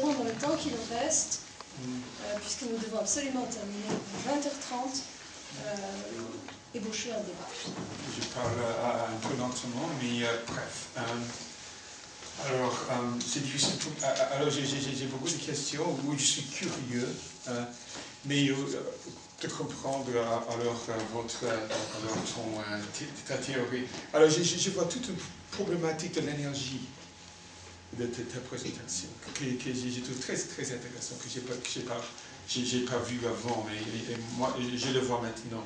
dans le temps qui nous reste, euh, puisque nous devons absolument terminer à 20h30, euh, ébaucher un débat. Je parle un peu lentement, mais euh, bref. Euh, alors, euh, c'est difficile. alors, j'ai- beaucoup de questions où je suis curieux, mais de comprendre alors votre, alors ton, ta théorie. Alors, je, je- je vois toute une problématique de l'énergie de ta, ta présentation que, que j'ai j'ai trouvé très très intéressant que pas que j'ai pas j'ai j'ai pas vu avant, mais et- et moi je le vois maintenant.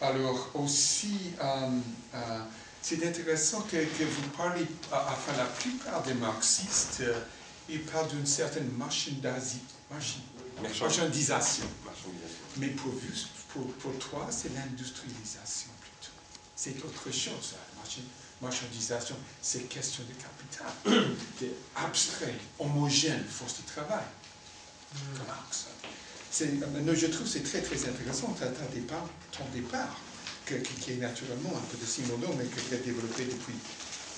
Alors aussi, euh, euh, c'est intéressant que, que vous parlez, à- enfin la plupart des marxistes, euh, ils parlent d'une certaine marchi- marchandisation. Mais pour, vous, pour, pour toi, c'est l'industrialisation plutôt. C'est autre chose. La marchi- marchandisation, c'est question de capital, c'est abstrait, homogène, force de travail. Comme Marx. Euh, je trouve c'est très très intéressant ta départ, ton départ, que- qui est naturellement un peu de Simoneau, mais que tu as développé depuis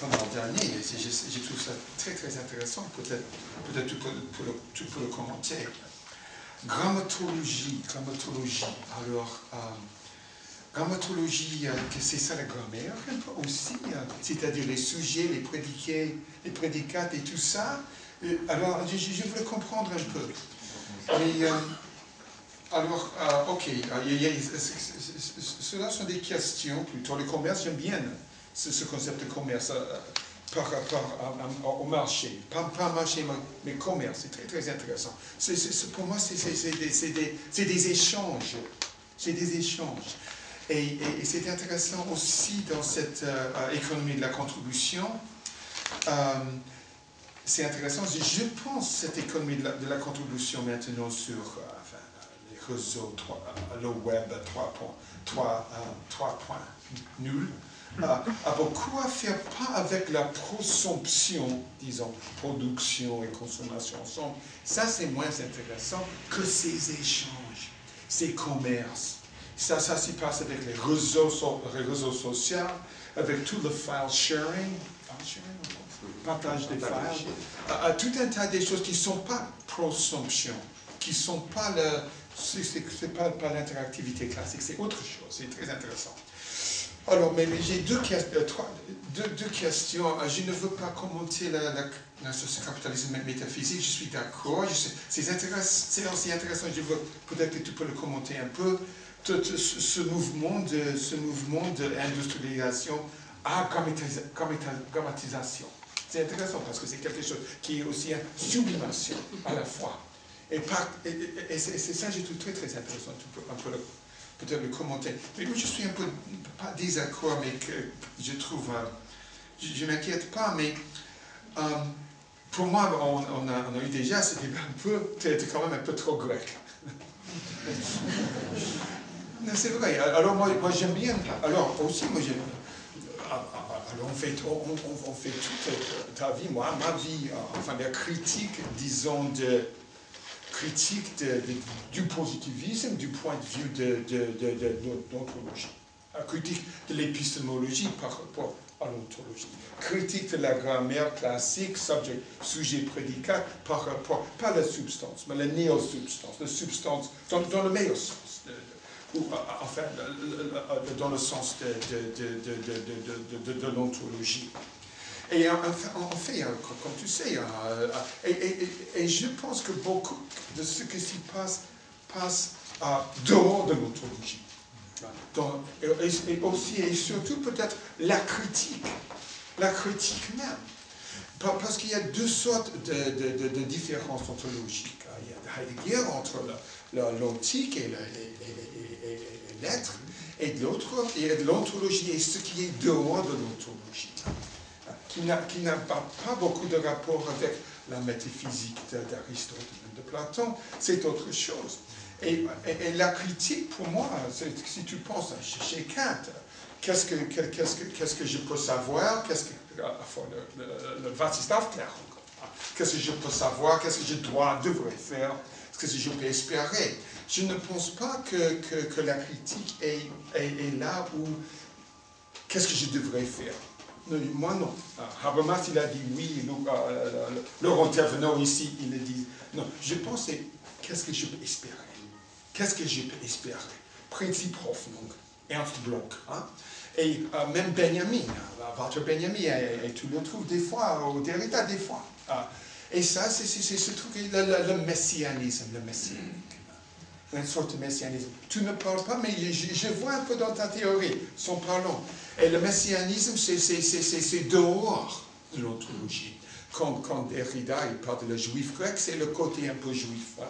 pas mal d'années. Je, je trouve ça très très intéressant. Peut-être peut tu, peux, pour le, tu peux le commenter. Grammatologie, grammatologie. Alors, euh, grammatologie, euh, c'est ça la grammaire aussi, euh, c'est-à-dire les sujets, les prédicats, les prédicats et tout ça. Euh, alors, je, je voulais comprendre un peu. Alors, ok, cela sont des questions plutôt. Le commerce, j'aime bien ce, ce concept de commerce par rapport au marché. Pas, marché, mais, commerce, c'est très très intéressant. Pour moi, c'est des échanges. C'est des échanges. Et, c'est intéressant aussi dans cette euh, économie de la contribution. euh, c'est intéressant. Je pense cette économie de la, contribution maintenant sur euh, enfin, les réseaux, trois- euh, le web 3.0, euh, a beaucoup à faire, pas avec la prosomption, disons, production et consommation ensemble. Ça, c'est moins intéressant que ces échanges, ces commerces. Ça, ça s'y passe avec les réseaux, so- les réseaux sociaux, avec tout le file sharing. File sharing, pense? partage des files, à, tout un tas de choses qui ne sont pas prosomption, qui ne sont pas le, c'est, c'est- c'est pas, pas l'interactivité classique, c'est autre chose, c'est très intéressant. Alors, mais, mais j'ai deux, euh, deux, deux questions. Euh, Je ne veux pas commenter la, la, la- ce capitalisme métaphysique, je suis d'accord. C'est intéressant, c'est aussi intéressant, je veux peut-être que tu peux le commenter un peu. Ce, mouvement de ce mouvement d'industrialisation à grammatisation. C'est intéressant parce que c'est quelque chose qui est aussi une sublimation à la fois. Et, c'est ça je trouve très très intéressant. Tu peux un peut-être le commenter. Mais moi je suis un peu, pas désaccord, mais que je trouve, euh, je ne m'inquiète pas, mais euh, pour moi, on, a, on a eu déjà débat un peu, es quand même un peu trop grec. C'est vrai. Alors moi, moi j'aime bien. Alors aussi, moi j'aime. ah, ah, ah, Alors on fait, on, fait toute ta vie, moi, ma vie, euh, enfin la critique, disons, de critique du positivisme du point de vue de, de, l'ontologie. Critique de l'épistémologie par rapport à l'ontologie. Critique de la grammaire classique, subject, sujet, prédicat, par rapport, pas la substance, mais la néo-substance, la substance dans, dans le meilleur sens ou, enfin, euh, dans le sens de, de, l'ontologie. Et en, en, fait, hein, comme tu sais, hein, euh, et, je pense que beaucoup de ce qui s'y passe passe euh, dehors de l'ontologie. et aussi et surtout peut-être la critique, la critique même. Pa- Parce qu'il y a deux sortes de, de- de- de différences ontologiques. Il y a Heidegger entre l'antique et le- et- et- et- de l'autre, il y a de l'ontologie et ce qui est dehors de l'ontologie qui n'a qui n'a pas, pas beaucoup de rapport avec la métaphysique d'Aristote et de Platon, c'est autre chose. Et, la critique, pour moi, si tu penses à- chez Kant, qu'est-ce que, que- qu'est-ce que, je peux savoir, qu'est-ce que, enfin, le, le, le Václav Klaus, qu'est-ce que je peux savoir, qu'est-ce que je dois, devrais faire, qu'est-ce que je peux espérer? Je ne pense pas que, que, que la critique est, est, est là où, qu'est-ce que je devrais faire. Moi non. Ah, Habermas, il a dit oui, Laurent Tervenot ici, il le dit. Non, je pense, qu'est-ce que je peux espérer? Qu'est-ce que je peux espérer? Principe profond, Ernst Bloch. Hein? Et euh, même Benjamin, hein, Walter Benjamin, et, tu le trouves des fois au Derrida, des fois. Ah, et ça, c'est ce truc, le, messianisme, le messianisme une sorte de messianisme. Tu ne parles pas, mais je, vois un peu dans ta théorie, son parlant. Et le messianisme, c'est dehors de l'ontologie. Quand, quand Derrida il parle de le juif grec, c'est le côté un peu juif. Hein.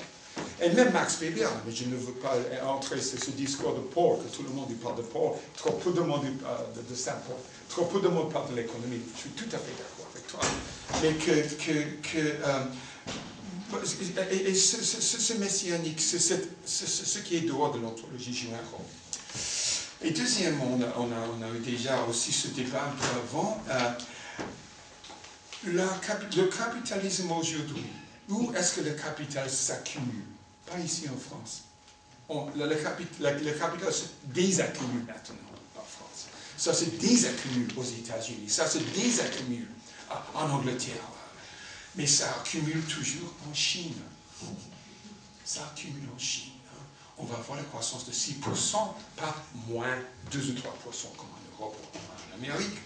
Et même Max Weber, mais je ne veux pas entrer sur ce discours de Paul, que tout le monde parle de Paul, trop peu de monde euh, de, Saint-Paul, trop peu de monde parle de l'économie. Je suis tout à fait d'accord avec toi. Mais que, que, que euh, et, ce, messianique, c'est ce qui est dehors de l'ontologie générale. Et deuxièmement, on a, on, a, eu déjà aussi ce débat avant, euh, le capitalisme aujourd'hui, où est-ce que le capital s'accumule? Pas ici en France. le, capital se désaccumule maintenant en France. Ça se désaccumule aux États-Unis, ça se désaccumule en Angleterre mais ça accumule toujours en Chine. Ça accumule en Chine. Hein. On va voir la croissance de 6%, pas moins 2 ou 3% comme en Europe ou en Amérique.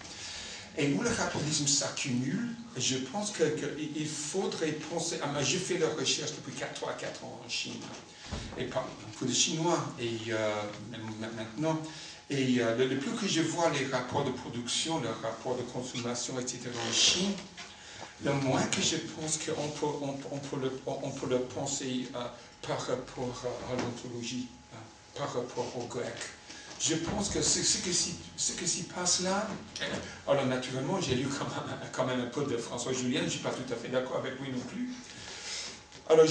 Et où le capitalisme s'accumule, je pense qu'il faudrait penser. Ah, j'ai fait la recherche depuis 4, à 4 ans en Chine, et pas beaucoup de Chinois, et euh, maintenant. Et euh, le, plus que je vois les rapports de production, les rapports de consommation, etc. en Chine, le moins que je pense qu'on peut, on, peut, le, on peut le penser euh, par rapport à l'ontologie, euh, par rapport au grec. Je pense que ce, ce, que s'y passe là, euh, alors naturellement, j'ai lu quand même, un peu de François Julien, je ne suis pas tout à fait d'accord avec lui non plus. Alors,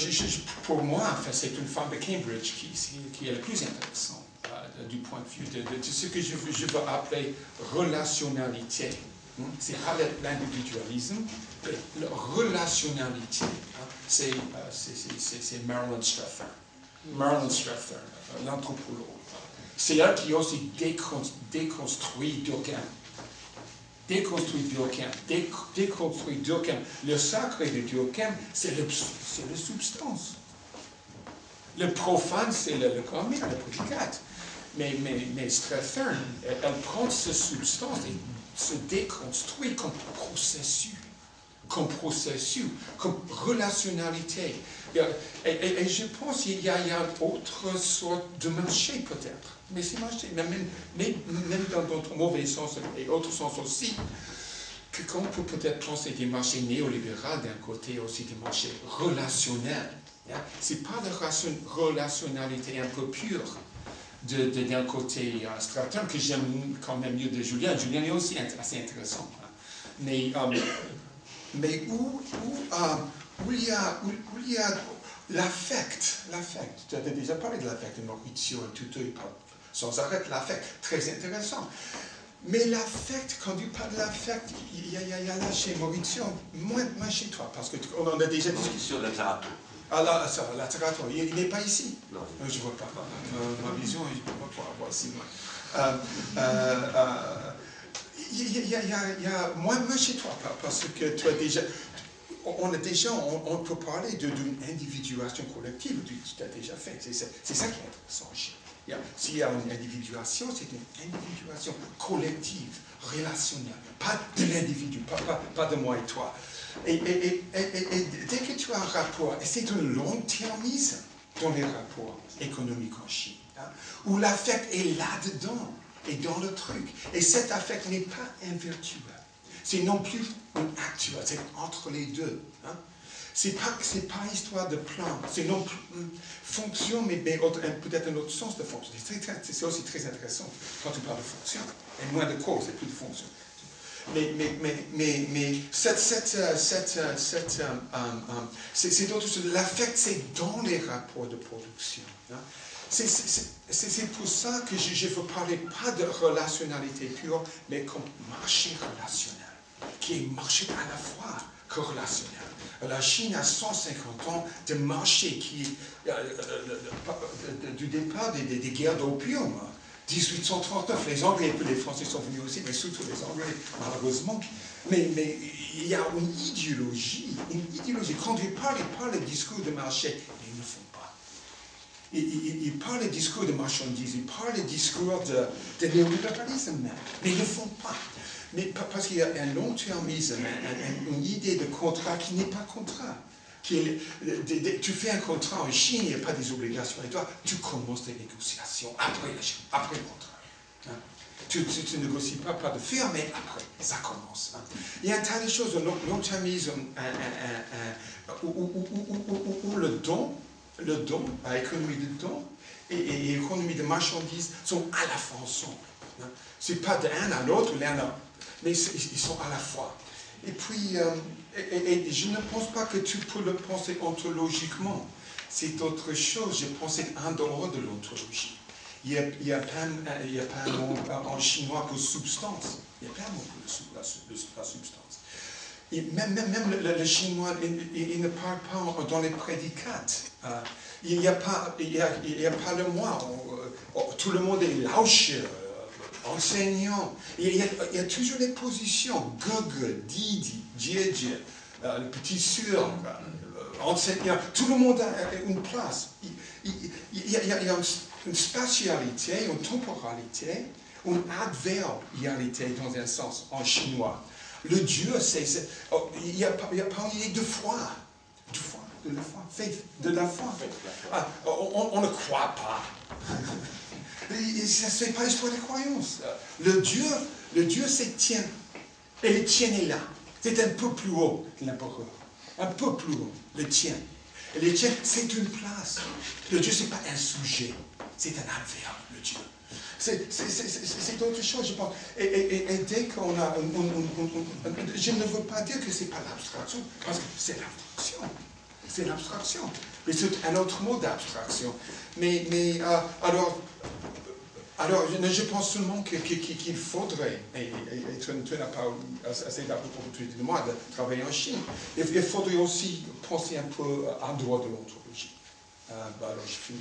pour moi, enfin, c'est une femme de Cambridge qui, est le plus intéressant du point de vue de, ce que je, je veux appeler relationnalité. Hmm? C'est pas l'individualisme, la relationnalité. Hein? Euh, c'est Marilyn Strathern. Marilyn euh, l'anthropologue. C'est elle qui a aussi déconstruit Durkheim. Déconstruit Durkheim. Déconstruit Durkheim. Le sacré de Durkheim, c'est la substance. Le profane, c'est le, le le prédicat. Mais, mais, mais elle, elle prend cette substance et se déconstruit comme processus, comme processus, comme relationnalité. Et, je pense qu'il y, a une autre sorte de marché peut-être. Mais c'est marché, même, même, dans notre mauvais sens et autre sens aussi, que qu'on peut peut-être penser des marchés néolibéraux d'un côté aussi des marchés relationnels. Ce n'est pas de relationnalité un peu pure d'un côté euh, Straton, que j'aime quand même mieux de Julien. Julien est aussi assez intéressant. Hein. Mais, euh, mais où, où, euh, où, il y a, où, il y a l'affect, l'affect, tu as déjà parlé de l'affect de Maurizio et tout, sans arrêt l'affect, très intéressant. Mais l'affect, quand tu parles de l'affect, il y, a, il y a là chez Maurizio, moins, moins chez toi, parce qu'on en a déjà discuté. Sur le ah là, ça, la il, n'est pas ici. Non. Euh, je ne vois pas. Euh, ma vision, je ne peux pas voir si loin. Il y, a, moi, moi chez toi, parce que as déjà, on a déjà, on, peut parler d'une individuation collective, tu, as déjà fait. C'est ça qui est intéressant. S'il y a une individuation, c'est une individuation collective, relationnelle, pas de l'individu, pas, pas de moi et toi. Et, dès que tu as un rapport, et c'est un long-termisme dans les rapports économiques en Chine, hein, où l'affect est là-dedans, et dans le truc. Et cet affect n'est pas invirtuel. C'est non plus un actuel, c'est entre les deux. Hein. C'est pas, c'est pas histoire de plan, c'est non plus fonction, mais, peut-être un autre sens de fonction. C'est, aussi très intéressant quand tu parles de fonction, et moins de cause et plus de fonction. Mais, mais, mais, mais, mais cette, cette, cette, cette, euh, c'est d'autres choses. L'affect, c'est dans les rapports de production. Hein. C'est pour ça que je ne veux parler pas de relationnalité pure, mais comme marché relationnel, qui est marché à la fois corrélationnel. La Chine a 150 ans de marché qui, du départ des, guerres d'opium, 1839, les Anglais et les Français sont venus aussi, mais surtout les Anglais, malheureusement. Mais, mais il y a une idéologie, une idéologie conduite par les, par les discours de marché, mais ils ne font pas. Ils, parlent les discours de marchandises, ils parlent les discours de, de néolibéralisme mais ils ne font pas. Mais parce qu'il y a un long-termisme, une idée de contrat qui n'est pas contrat. Tu fais un contrat en Chine, il n'y a pas des obligations. Et toi, tu commences des négociations après, le contrat. Hein? Tu ne négocies pas, pas de faire, mais après, ça commence. Hein. Il y a un tas de choses, long-termisme, où, le don, le don, l'économie de don et, l'économie de marchandises sont à la fois ensemble. Hein. Ce n'est pas de l'un à l'autre, l'un à mais ils sont à la fois. Et puis, euh, et, je ne pense pas que tu peux le penser ontologiquement. C'est autre chose. Je pensais en dehors de l'ontologie. Il n'y a, a, pas, a pas un mot en chinois pour substance. Il n'y a pas un mot pour la, substance. Même, le, chinois, il, ne parle pas dans les prédicats. Euh, il n'y a, pas, le moi. Euh, tout le monde est lâche enseignant. Il y, a, toujours des positions. Gogue, Didi, Djedje, euh, le petit euh, enseignant. Tout le monde a une place. Il, y a, une spatialité, une temporalité, une adverbialité dans un sens en chinois. Le Dieu, c'est. Oh, il a, pas une idée de foi. De foi, de la foi, faith, de la foi. Ah, on ne croit pas. Ce n'est pas l'histoire des croyances. Le Dieu, le Dieu c'est tien. Et le tien est là. C'est un peu plus haut que l'empereur. Un peu plus haut, le tien. Et le tien, c'est une place. Le Dieu, ce n'est pas un sujet. C'est un adverbe, le Dieu. C'est autre chose, je pense. Et, dès qu'on a... je ne veux pas dire que ce n'est pas l'abstraction, parce que c'est l'abstraction. C'est l'abstraction. Mais c'est un autre mot d'abstraction. Mais, mais euh, alors, alors, je pense seulement qu'il faudrait, et, tu, n'as pas assez d'opportunités de moi de travailler en Chine, il, faudrait aussi penser un peu en dehors de l'anthropologie. Euh, bah alors, je finis.